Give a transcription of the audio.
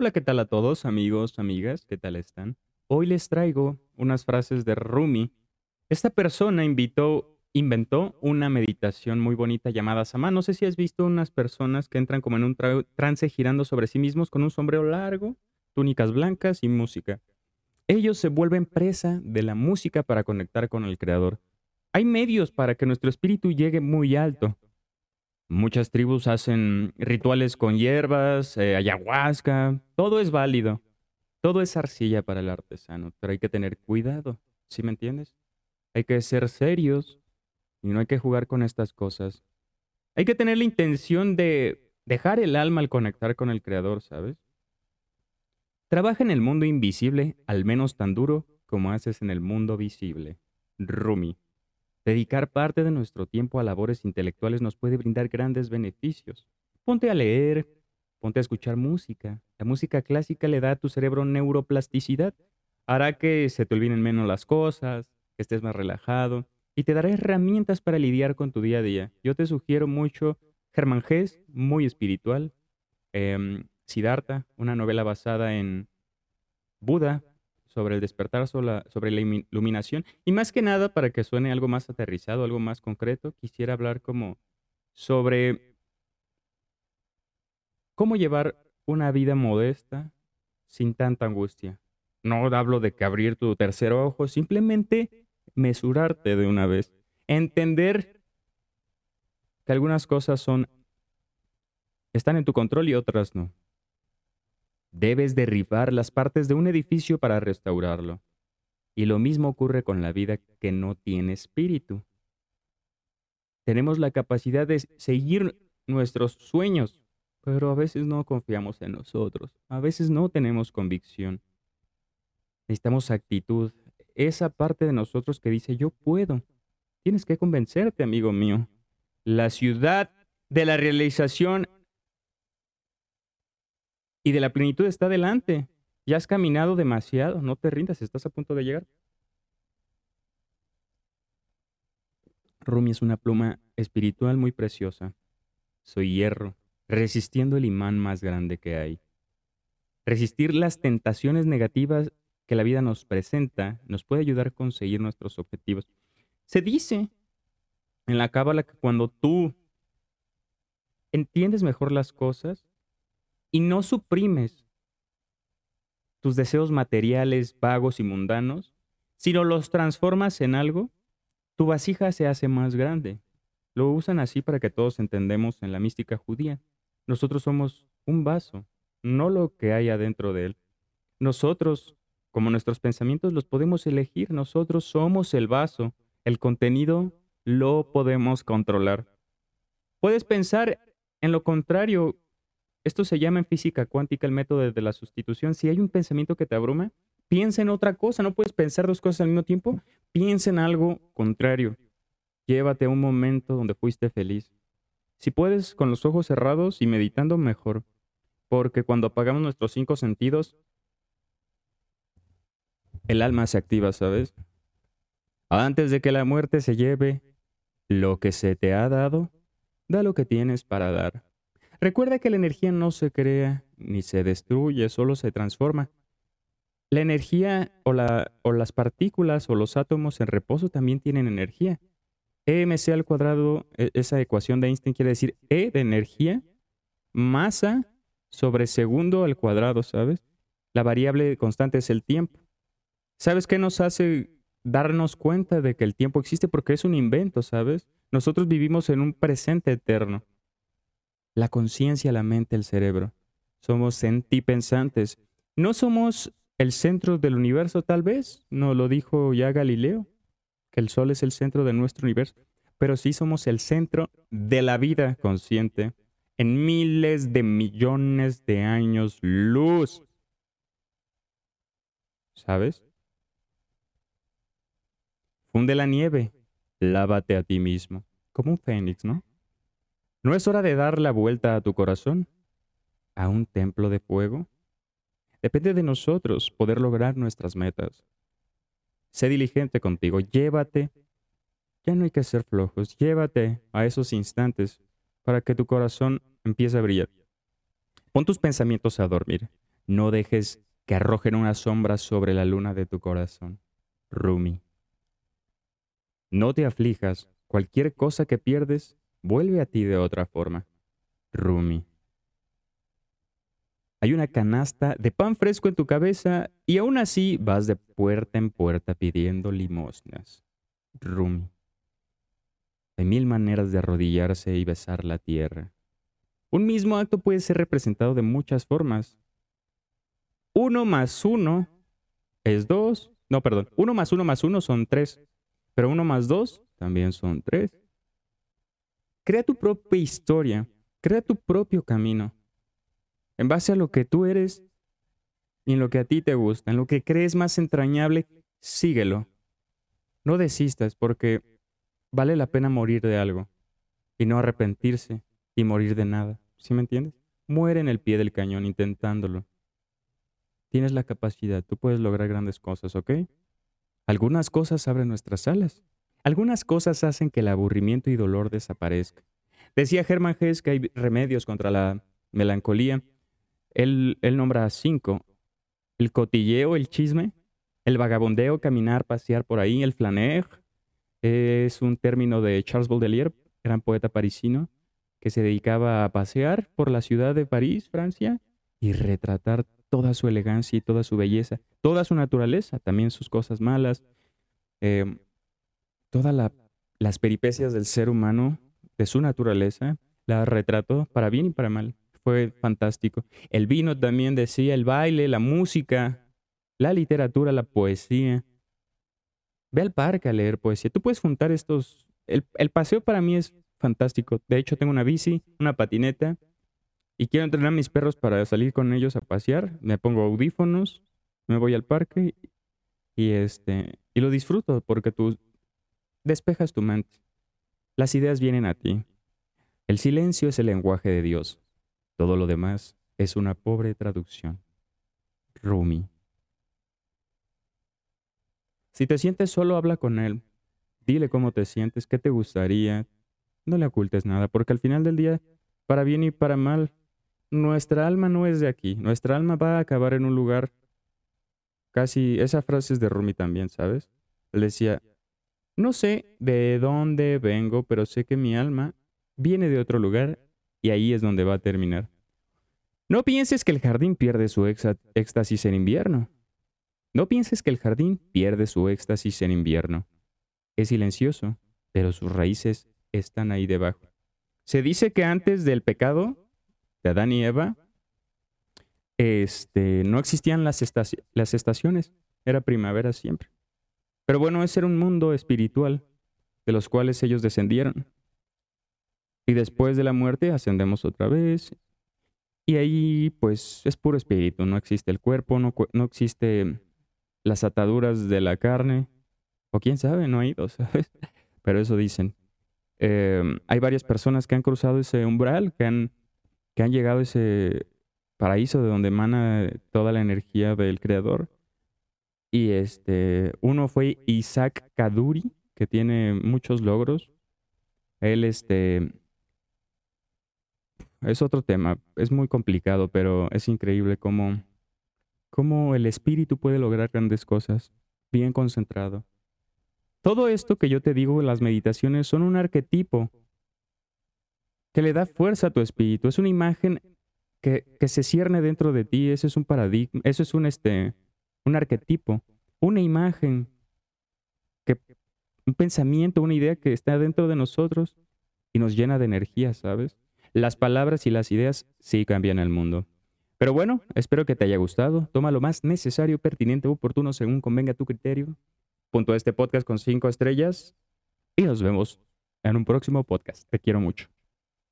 Hola, ¿qué tal a todos, amigos, amigas? ¿Qué tal están? Hoy les traigo unas frases de Rumi. Esta persona invitó, inventó una meditación muy bonita llamada Sama. No sé si has visto unas personas que entran como en un tra- trance girando sobre sí mismos con un sombrero largo, túnicas blancas y música. Ellos se vuelven presa de la música para conectar con el Creador. Hay medios para que nuestro espíritu llegue muy alto. Muchas tribus hacen rituales con hierbas, eh, ayahuasca, todo es válido. Todo es arcilla para el artesano, pero hay que tener cuidado, ¿sí me entiendes? Hay que ser serios y no hay que jugar con estas cosas. Hay que tener la intención de dejar el alma al conectar con el Creador, ¿sabes? Trabaja en el mundo invisible al menos tan duro como haces en el mundo visible. Rumi. Dedicar parte de nuestro tiempo a labores intelectuales nos puede brindar grandes beneficios. Ponte a leer, ponte a escuchar música. La música clásica le da a tu cerebro neuroplasticidad. Hará que se te olviden menos las cosas, que estés más relajado y te dará herramientas para lidiar con tu día a día. Yo te sugiero mucho Germán Gess, muy espiritual. em, Siddhartha, una novela basada en Buda, sobre el despertar, sobre la, sobre la iluminación. Y más que nada, para que suene algo más aterrizado, algo más concreto, quisiera hablar como sobre cómo llevar una vida modesta sin tanta angustia. No hablo de que abrir tu tercer ojo, simplemente mesurarte de una vez. Entender que algunas cosas son están en tu control y otras no. Debes derribar las partes de un edificio para restaurarlo. Y lo mismo ocurre con la vida que no tiene espíritu. Tenemos la capacidad de seguir nuestros sueños, pero a veces no confiamos en nosotros. A veces no tenemos convicción. Necesitamos actitud. Esa parte de nosotros que dice yo puedo. Tienes que convencerte, amigo mío. La ciudad de la realización y de la plenitud está delante. Ya has caminado demasiado, no te rindas, estás a punto de llegar. Rumi es una pluma espiritual muy preciosa. Soy hierro, resistiendo el imán más grande que hay. Resistir las tentaciones negativas que la vida nos presenta nos puede ayudar a conseguir nuestros objetivos. Se dice en la cábala que cuando tú entiendes mejor las cosas y no suprimes tus deseos materiales, vagos y mundanos, sino los transformas en algo, tu vasija se hace más grande. Lo usan así para que todos entendemos en la mística judía. Nosotros somos un vaso, no lo que hay adentro de él. Nosotros, como nuestros pensamientos, los podemos elegir. Nosotros somos el vaso. El contenido lo podemos controlar. Puedes pensar en lo contrario. Esto se llama en física cuántica el método de la sustitución. Si hay un pensamiento que te abruma, piensa en otra cosa. No puedes pensar dos cosas al mismo tiempo. Piensa en algo contrario. Llévate a un momento donde fuiste feliz. Si puedes, con los ojos cerrados y meditando, mejor. Porque cuando apagamos nuestros cinco sentidos, el alma se activa, ¿sabes? Antes de que la muerte se lleve lo que se te ha dado, da lo que tienes para dar. Recuerda que la energía no se crea ni se destruye, solo se transforma. La energía o, la, o las partículas o los átomos en reposo también tienen energía. EMC al cuadrado, e- esa ecuación de Einstein quiere decir E de energía, masa sobre segundo al cuadrado, ¿sabes? La variable constante es el tiempo. ¿Sabes qué nos hace darnos cuenta de que el tiempo existe? Porque es un invento, ¿sabes? Nosotros vivimos en un presente eterno. La conciencia, la mente, el cerebro. Somos sentipensantes. No somos el centro del universo, tal vez. No lo dijo ya Galileo, que el Sol es el centro de nuestro universo. Pero sí somos el centro de la vida consciente en miles de millones de años luz. ¿Sabes? Funde la nieve, lávate a ti mismo, como un fénix, ¿no? ¿No es hora de dar la vuelta a tu corazón? ¿A un templo de fuego? Depende de nosotros poder lograr nuestras metas. Sé diligente contigo, llévate. Ya no hay que ser flojos, llévate a esos instantes para que tu corazón empiece a brillar. Pon tus pensamientos a dormir. No dejes que arrojen una sombra sobre la luna de tu corazón. Rumi. No te aflijas, cualquier cosa que pierdes vuelve a ti de otra forma. Rumi. Hay una canasta de pan fresco en tu cabeza y aún así vas de puerta en puerta pidiendo limosnas. Rumi. Hay mil maneras de arrodillarse y besar la tierra. Un mismo acto puede ser representado de muchas formas. Uno más uno es dos. No, perdón. Uno más uno más uno son tres. Pero uno más dos también son tres. Crea tu propia historia. Crea tu propio camino. En base a lo que tú eres y en lo que a ti te gusta, en lo que crees más entrañable, síguelo. No desistas porque vale la pena morir de algo y no arrepentirse y morir de nada. ¿Sí me entiendes? Muere en el pie del cañón intentándolo. Tienes la capacidad, tú puedes lograr grandes cosas, ¿ok? Algunas cosas abren nuestras alas. Algunas cosas hacen que el aburrimiento y dolor desaparezca. Decía Germán Hess que hay remedios contra la melancolía. Él, él nombra cinco. El cotilleo, el chisme, el vagabondeo, caminar, pasear por ahí, el flaner, es un término de Charles Baudelaire, gran poeta parisino, que se dedicaba a pasear por la ciudad de París, Francia, y retratar toda su elegancia y toda su belleza, toda su naturaleza, también sus cosas malas, em, todas las peripecias del ser humano, de su naturaleza, la retrató para bien y para mal. Fue fantástico. El vino también decía, el baile, la música, la literatura, la poesía, Ve al parque a leer poesía. Tú puedes juntar estos... El, paseo para mí es fantástico. De hecho, tengo una bici, una patineta y quiero entrenar a mis perros para salir con ellos a pasear. Me pongo audífonos, me voy al parque y, este, y lo disfruto porque tú despejas tu mente. Las ideas vienen a ti. El silencio es el lenguaje de Dios. Todo lo demás es una pobre traducción. Rumi. Si te sientes solo, habla con él. Dile cómo te sientes, qué te gustaría. No le ocultes nada, porque al final del día, para bien y para mal, nuestra alma no es de aquí. Nuestra alma va a acabar en un lugar casi... Esa frase es de Rumi también, ¿sabes? Él decía, no sé de dónde vengo, pero sé que mi alma viene de otro lugar y ahí es donde va a terminar. No pienses que el jardín pierde su éxtasis en invierno. No pienses que el jardín pierde su éxtasis en invierno. Es silencioso, pero sus raíces están ahí debajo. Se dice que antes del pecado de Adán y Eva, este, no existían las, las estaciones, era primavera siempre. Pero bueno, ese era un mundo espiritual de los cuales ellos descendieron. Y después de la muerte ascendemos otra vez. Y ahí pues es puro espíritu, no existe el cuerpo, no, no existe las ataduras de la carne, o quién sabe, no ha ido, ¿sabes? Pero eso dicen. Em, hay varias personas que han cruzado ese umbral, que han, que han llegado a ese paraíso de donde emana toda la energía del creador. Y este, uno fue Isaac Kaduri, que tiene muchos logros. Él, este, es otro tema, es muy complicado, pero es increíble cómo cómo el espíritu puede lograr grandes cosas, bien concentrado. Todo esto que yo te digo, las meditaciones, son un arquetipo que le da fuerza a tu espíritu. Es una imagen que, que se cierne dentro de ti. Ese es un paradigma, eso es un, este, un arquetipo, una imagen, un pensamiento, una idea que está dentro de nosotros y nos llena de energía, ¿sabes? Las palabras y las ideas sí cambian el mundo. Pero bueno, espero que te haya gustado. Toma lo más necesario, pertinente oportuno según convenga tu criterio. Punto este podcast con cinco estrellas y nos vemos en un próximo podcast. Te quiero mucho.